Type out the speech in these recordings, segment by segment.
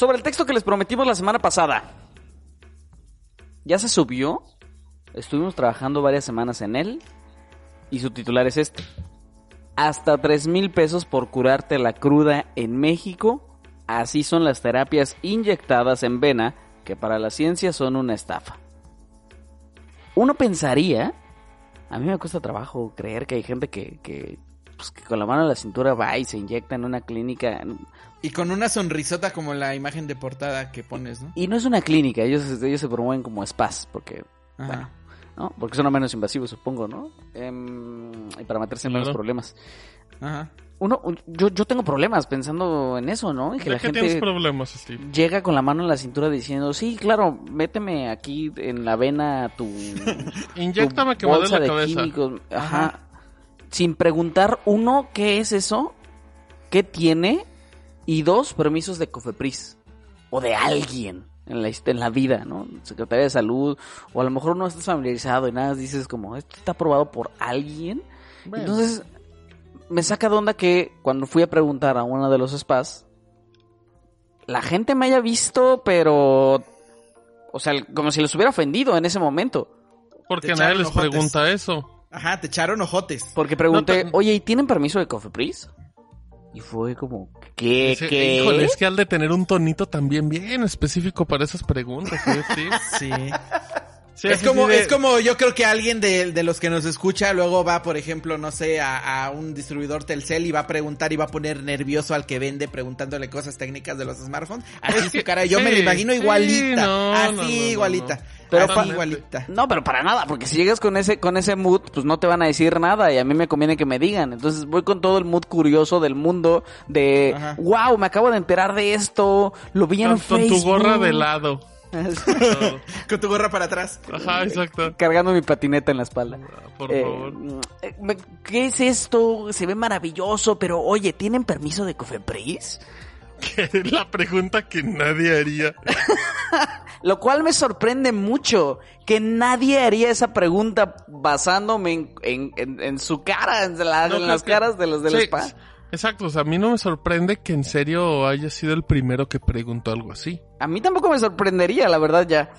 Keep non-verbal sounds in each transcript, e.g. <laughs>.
Sobre el texto que les prometimos la semana pasada. ¿Ya se subió? Estuvimos trabajando varias semanas en él. Y su titular es este. Hasta 3 mil pesos por curarte la cruda en México. Así son las terapias inyectadas en vena que para la ciencia son una estafa. Uno pensaría, a mí me cuesta trabajo creer que hay gente que, que, pues, que con la mano en la cintura va y se inyecta en una clínica. Y con una sonrisota como la imagen de portada que pones, ¿no? Y no es una clínica, ellos, ellos se promueven como spas, porque, Ajá. bueno, ¿no? Porque son menos invasivos, supongo, ¿no? Em, y para meterse en menos problemas. Ajá. Uno, un- yo, yo tengo problemas pensando en eso, ¿no? En que ¿De la qué tienes gente problemas, Steve? llega con la mano en la cintura diciendo, sí, claro, méteme aquí en la vena tu, <laughs> Inyéctame tu que me bolsa la de cabeza. químicos. Ajá. Sin preguntar, uno, ¿qué es eso? ¿Qué tiene? Y dos, permisos de Cofepris. O de alguien en la, en la vida, ¿no? Secretaría de Salud. O a lo mejor no estás familiarizado y nada, dices como, esto está aprobado por alguien. Bueno. Entonces, me saca de onda que cuando fui a preguntar a uno de los spas, la gente me haya visto, pero... O sea, como si les hubiera ofendido en ese momento. Porque nadie les pregunta eso. Ajá, te echaron ojotes. Porque pregunté, No oye, ¿y tienen permiso de Cofepris? Y fue como, ¿qué? ¿Qué? Híjole, es que al de tener un tonito también bien específico para esas preguntas, ¿eh, Steve? Sí. <laughs> Sí, es como, de- es como yo creo que alguien de, de los que nos escucha luego va, por ejemplo, no sé, a, a un distribuidor Telcel y va a preguntar y va a poner nervioso al que vende preguntándole cosas técnicas de los smartphones. Así Es su cara, yo me la imagino sí, igualita. no, así no, no, no, igualita. no. Pero así igualita. No, pero para nada, porque si llegas con ese, con ese mood, pues no te van a decir nada y a mí me conviene que me digan. Entonces voy con todo el mood curioso del mundo de, Ajá. wow, me acabo de enterar de esto, lo vi en con, con Facebook. tu gorra de lado. <laughs> Con tu gorra para atrás. Ajá, exacto. Cargando mi patineta en la espalda. Por Eh, favor. eh, ¿Qué es esto? Se ve maravilloso, pero oye, ¿tienen permiso de Cofepris? Que es la pregunta que nadie haría. <laughs> Lo cual me sorprende mucho que nadie haría esa pregunta basándome en, en- en- en su cara, en, la- No, en creo las que- caras de los del Sí, spa. Exacto, o sea, a mí no me sorprende que en serio haya sido el primero que preguntó algo así. A mí tampoco me sorprendería, la verdad, ya.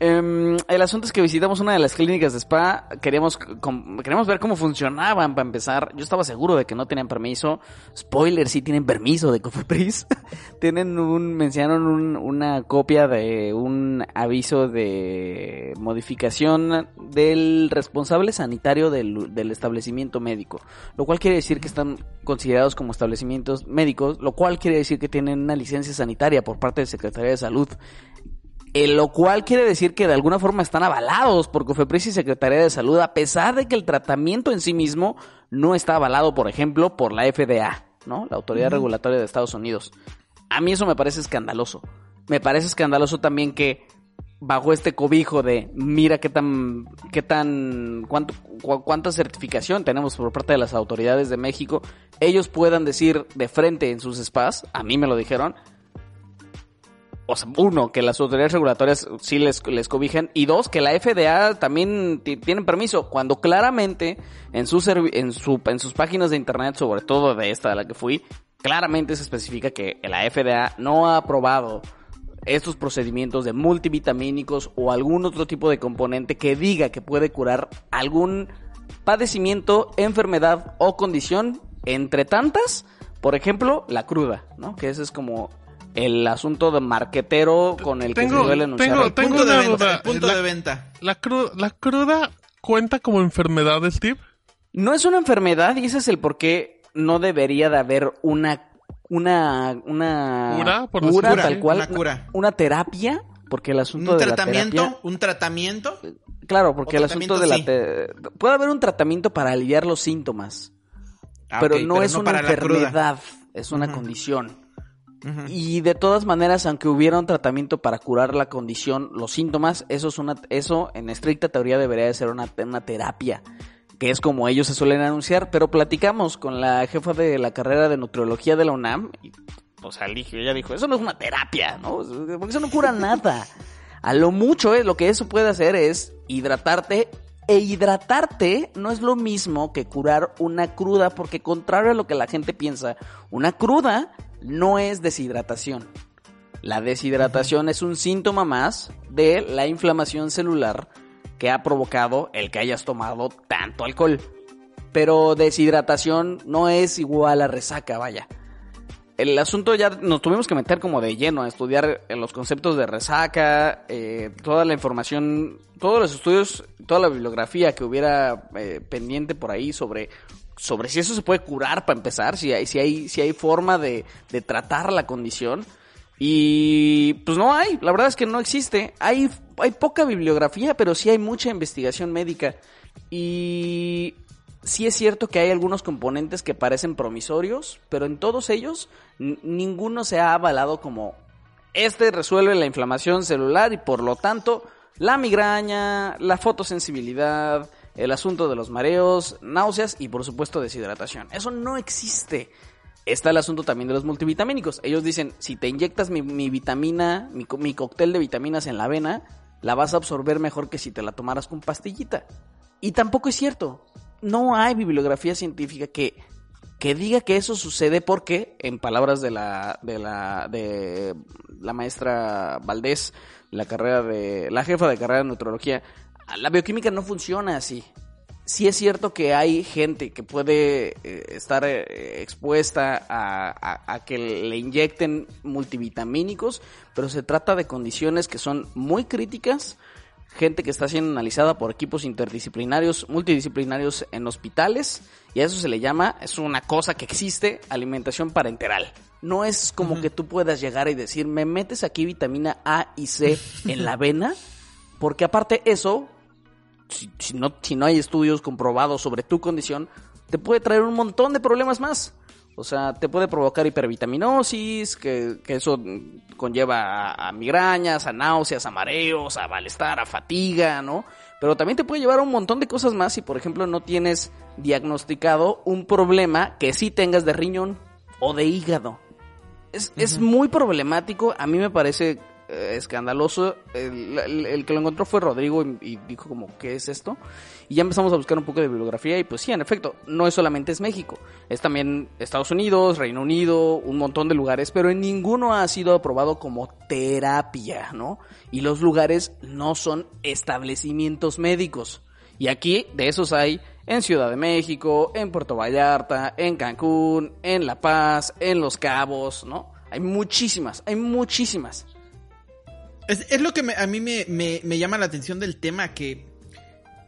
Em, el asunto es que visitamos una de las clínicas de spa, queríamos, com- queríamos ver cómo funcionaban para empezar. Yo estaba seguro de que no tenían permiso. Spoiler, sí tienen permiso de Cofepris. <laughs> tienen un, me enseñaron un- una copia de un aviso de modificación del responsable sanitario del, del establecimiento médico. Lo cual quiere decir que están considerados como establecimientos médicos, lo cual quiere decir que tienen una licencia sanitaria por parte de Secretaría de Salud. Eh, lo cual quiere decir que de alguna forma están avalados por Cofepris y Secretaría de Salud, a pesar de que el tratamiento en sí mismo no está avalado, por ejemplo, por la FDA, ¿no? La Autoridad Regulatoria de Estados Unidos. A mí eso me parece escandaloso. Me parece escandaloso también que bajo este cobijo de mira qué tan qué tan cuánto cu- cuánta certificación tenemos por parte de las autoridades de México, ellos puedan decir de frente en sus spas, a mí me lo dijeron, o sea, uno, que las autoridades regulatorias sí les, les cobijan, y dos, que la FDA también ti- tienen permiso, cuando claramente en, su en, su, en sus páginas de internet, sobre todo de esta de la que fui, claramente se especifica que la FDA no ha aprobado estos procedimientos de multivitamínicos o algún otro tipo de componente que diga que puede curar algún padecimiento, enfermedad o condición, entre tantas, por ejemplo, la cruda, ¿no? Que ese es como el asunto de marquetero con el que se suele anunciar. tengo- el- tengo punto de venta. duda. el punto La- de venta. ¿La, cru- ¿La cruda cuenta como enfermedad, Steve? No es una enfermedad y ese es el por qué no debería de haber una una una ¿Cura? Por cura, decirlo tal así. cual, Una cura. una terapia, porque el asunto Un de la tratamiento, terapia, un tratamiento. claro, porque el asunto de la te- puede haber un tratamiento para aliviar los síntomas, Ah, pero no es una la cruda. enfermedad, es una condición. Y de todas maneras, aunque hubiera un tratamiento para curar la condición, los síntomas, eso es una, eso en estricta teoría debería de ser una, una terapia, que es como ellos se suelen anunciar, pero platicamos con la jefa de la carrera de nutriología de la UNAM, y o sea, ella dijo, eso no es una terapia, ¿no? Porque eso no cura nada. A lo mucho, eh, lo que eso puede hacer es hidratarte e hidratarte no es lo mismo que curar una cruda, porque contrario a lo que la gente piensa, una cruda no es deshidratación. La deshidratación es un síntoma más de la inflamación celular que ha provocado el que hayas tomado tanto alcohol. Pero deshidratación no es igual a resaca, vaya el asunto ya nos tuvimos que meter como de lleno a estudiar los conceptos de resaca, eh, toda la información, todos los estudios, toda la bibliografía que hubiera eh, pendiente por ahí sobre, sobre si eso se puede curar para empezar, si hay, si hay, si hay forma de, de tratar la condición. Y pues no hay, la verdad es que no existe. Hay, hay poca bibliografía, pero sí hay mucha investigación médica. Y sí es cierto que hay algunos componentes que parecen promisorios, pero en todos ellos ninguno se ha avalado como este resuelve la inflamación celular y por lo tanto la migraña, la fotosensibilidad, el asunto de los mareos, náuseas y por supuesto deshidratación. Eso no existe. Está el asunto también de los multivitamínicos. Ellos dicen, si te inyectas mi, vitamina, mi, cóctel de vitaminas en la vena, la vas a absorber mejor que si te la tomaras con pastillita. Y tampoco es cierto no hay bibliografía científica que, que diga que eso sucede porque, en palabras de la, de la, de la maestra Valdés, la carrera de, la jefa de carrera de nutrología, la bioquímica no funciona así. Sí es cierto que hay gente que puede eh, estar eh, expuesta a, a, que le inyecten multivitamínicos, pero se trata de condiciones que son muy críticas, gente que está siendo analizada por equipos interdisciplinarios, multidisciplinarios en hospitales, y a eso se le llama, es una cosa que existe, alimentación parenteral. No es como que tú puedas llegar y decir, me metes aquí vitamina A y C en la <laughs> vena, porque aparte eso, si, no, si no hay estudios comprobados sobre tu condición, te puede traer un montón de problemas más. O sea, te puede provocar hipervitaminosis, que, eso conlleva a, migrañas, a náuseas, a mareos, a malestar, a fatiga, ¿no? Pero también te puede llevar a un montón de cosas más si, por ejemplo, no tienes diagnosticado un problema que sí tengas de riñón o de hígado. Es, es muy problemático, a mí me parece eh, escandaloso. El, que lo encontró fue Rodrigo y, dijo como, ¿qué es esto? Y ya empezamos a buscar un poco de bibliografía y pues sí, en efecto, no es solamente es México, es también Estados Unidos, Reino Unido, un montón de lugares, pero en ninguno ha sido aprobado como terapia, ¿no? Y los lugares no son establecimientos médicos. Y aquí de esos hay en Ciudad de México, en Puerto Vallarta, en Cancún, en La Paz, en Los Cabos, ¿no? Hay muchísimas, hay muchísimas. Es, lo que a mí me, llama la atención del tema, que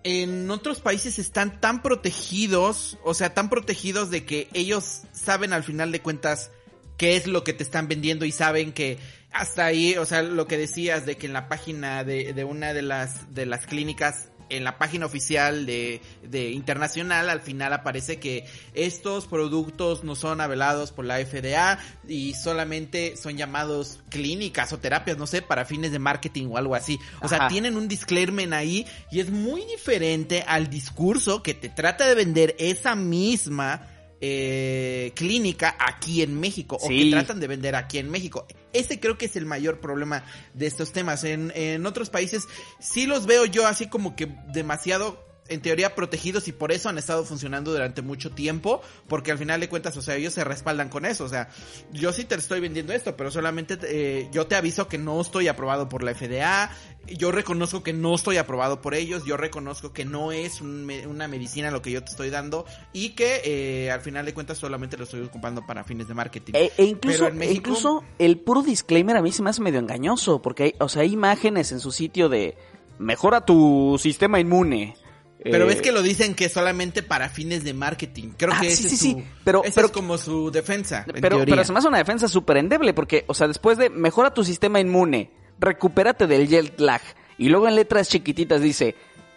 en otros países están tan protegidos, o sea, tan protegidos de que ellos saben al final de cuentas qué es lo que te están vendiendo y saben que hasta ahí, o sea, lo que decías de que en la página de, de una de las, de las clínicas en la página oficial de, de, internacional al final aparece que estos productos no son avelados por la FDA y solamente son llamados clínicas o terapias, no sé, para fines de marketing o algo así. O sea, tienen un disclaimer ahí y es muy diferente al discurso que te trata de vender esa misma eh, clínica aquí en México o que tratan de vender aquí en México. Ese creo que es el mayor problema de estos temas. En, en otros países sí los veo yo así como que demasiado en teoría protegidos y por eso han estado funcionando durante mucho tiempo, porque al final de cuentas, o sea, ellos se respaldan con eso, o sea, yo sí te estoy vendiendo esto, pero solamente eh, yo te aviso que no estoy aprobado por la FDA, yo reconozco que no estoy aprobado por ellos, yo reconozco que no es una medicina lo que yo te estoy dando y que eh, al final de cuentas solamente lo estoy ocupando para fines de marketing. E, e incluso, e incluso el puro disclaimer a mí se me hace medio engañoso, porque hay, o sea, hay imágenes en su sitio de mejora tu sistema inmune pero ves eh, que lo dicen que solamente para fines de marketing. Creo que ah, ese sí, sí, sí. Pero, pero, es como su defensa. Pero, pero se me hace una defensa súper endeble porque, o sea, después de mejora tu sistema inmune, recupérate del jet lag y luego en letras chiquititas dice,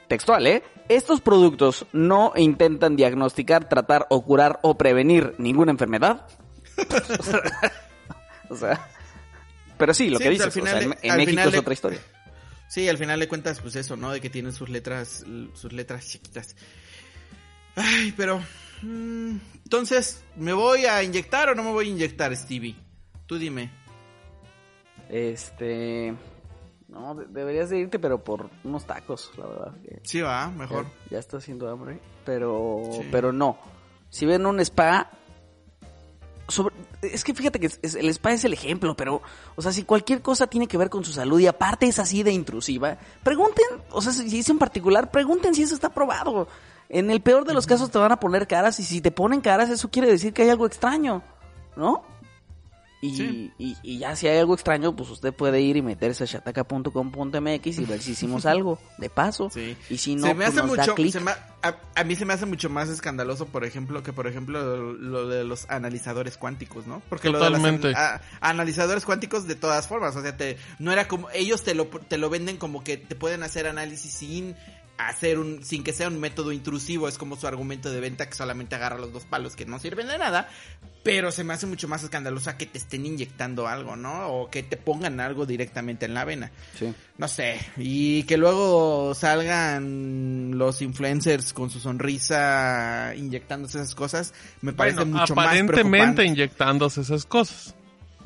textual, ¿eh? Estos productos no intentan diagnosticar, tratar o curar o prevenir ninguna enfermedad. <laughs> O sea, pero sí, lo Sí, que pues, dices, al final o sea, de- en, en México final es otra historia. Sí, al final de cuentas, pues eso, ¿no? De que tienen sus letras, sus letras chiquitas. Ay, pero... mm, entonces, ¿me voy a inyectar o no me voy a inyectar, Stevie? Tú dime. Este, no, de- deberías de irte, pero por unos tacos, la verdad. Sí, va, mejor. Ya, ya está haciendo hambre, pero, Sí. pero no. Si ven un spa, sobre, es que fíjate que el spa es el ejemplo, pero, o sea, si cualquier cosa tiene que ver con su salud y aparte es así de intrusiva, pregunten, o sea, si es en particular, pregunten si eso está probado. En el peor de los casos te van a poner caras y si te ponen caras eso quiere decir que hay algo extraño, ¿no? Y, Sí. y, y ya si hay algo extraño, pues usted puede ir y meterse a shataka.com.mx y ver si hicimos <laughs> algo, de paso. Sí. Y si no, se me pues hace nos da mucho, clic. se me a, a mí se me hace mucho más escandaloso, por ejemplo, que por ejemplo lo, lo de los analizadores cuánticos, ¿no? Porque lo de los Totalmente. a- analizadores cuánticos de todas formas, o sea, te, no era como ellos te lo te lo venden como que te pueden hacer análisis sin hacer un sin que sea un método intrusivo, es como su argumento de venta que solamente agarra los dos palos que no sirven de nada, pero se me hace mucho más escandaloso que te estén inyectando algo, ¿no? O que te pongan algo directamente en la vena Sí. no sé, y que luego salgan los influencers con su sonrisa inyectándose esas cosas, me parece Bueno, mucho más aparentemente inyectándose esas cosas.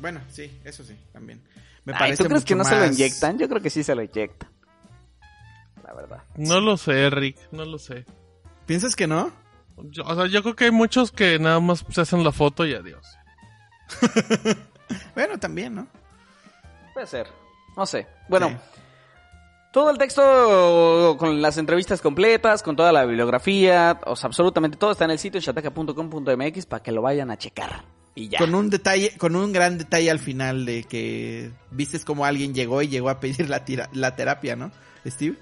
Bueno, sí, eso sí, también. Me Ay, parece ¿Tú crees que no se lo inyectan? Yo creo que sí se lo inyectan. La verdad. No lo sé, Rick, no lo sé. ¿Piensas que no? Yo- o sea, yo creo que hay muchos que nada más se hacen la foto y adiós. <laughs> Bueno, también, ¿no? Puede ser. No sé. Bueno, Sí. todo el texto con las entrevistas completas, con toda la bibliografía, o sea, absolutamente todo está en el sitio shataka.com.mx para que lo vayan a checar. Y ya. Con un detalle, con un gran detalle al final de que vistes como alguien llegó y llegó a pedir la, tira- la terapia, ¿no? Steve.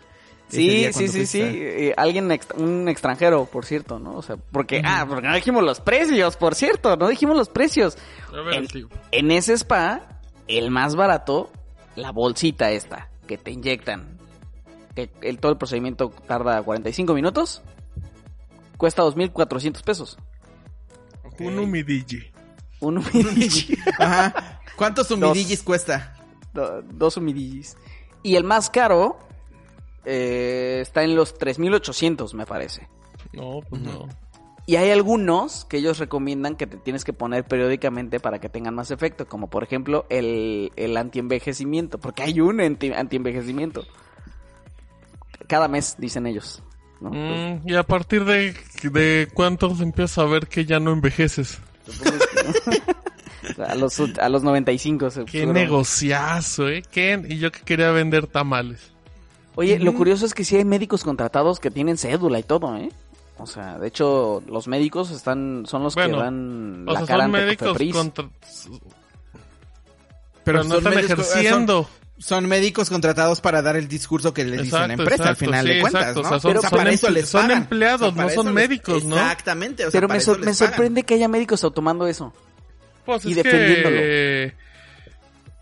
Sí, sí, sí, sí. Eh, alguien, ex- un extranjero, por cierto, ¿no? O sea, porque, ah, porque no dijimos los precios, por cierto, no dijimos los precios. A ver, En, en ese spa, el más barato, la bolsita esta, que te inyectan. Que el, todo el procedimiento tarda 45 minutos. Cuesta 2.400 pesos. Un humidigi. Un humidigi. <laughs> Ajá. ¿Cuántos humidillis cuesta? Do- dos humidillis. Y el más caro eh, está en los 3.800, me parece. No, pues no. Y hay algunos que ellos recomiendan que te tienes que poner periódicamente para que tengan más efecto, como por ejemplo el, el antienvejecimiento, porque hay un anti, antienvejecimiento. Cada mes, dicen ellos. ¿no? Mm, y a partir de, de cuántos empiezas a ver que ya no envejeces. <laughs> a, los, a los 95. se- Qué seguro. negociazo, ¿eh? ¿Qué? Y yo que quería vender tamales. Oye, lo curioso es que sí hay médicos contratados que tienen cédula y todo, ¿eh? O sea, de hecho, los médicos están son los Bueno, que dan O la sea, cara son ante médicos contra... Pero no están médicos- ejerciendo. Son, son médicos contratados para dar el discurso que les dice la Exacto, empresa al final sí, de cuentas, exacto, ¿no? o sea, son- O sea, son para eso emple- les son pagan. empleados, para no son les- médicos, ¿no? Exactamente, o sea, Pero para me, les me sorprende que haya médicos tomando eso. Pues Y es defendiéndolo. que...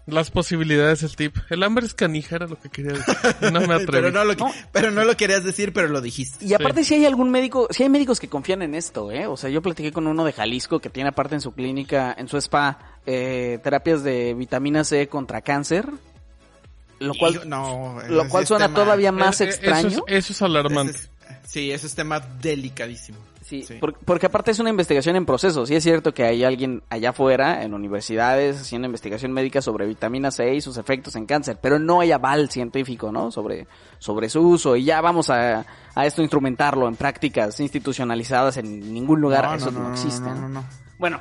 Las posibilidades, el tip. El hambre es canija, era lo que quería decir. <laughs> No me atreví. Pero no, lo, No. pero no lo querías decir, pero lo dijiste. Y aparte si hay algún médico, si hay médicos que confían en esto, ¿eh? O sea, yo platiqué con uno de Jalisco que tiene aparte en su clínica, en su spa, eh, terapias de vitamina C contra cáncer. Lo cual, no, lo cual suena tema- todavía más Eh, eh, extraño. Eso es, eso es alarmante. Sí, eso es tema delicadísimo. Sí, Sí. por- porque aparte es una investigación en proceso. Sí es cierto que hay alguien allá afuera, en universidades, haciendo investigación médica sobre vitamina C y sus efectos en cáncer, pero no hay aval científico, ¿no? Sobre, sobre su uso. Y ya vamos a, a esto instrumentarlo en prácticas institucionalizadas en ningún lugar. Eso no, existe. no, ¿no? no, no. Bueno,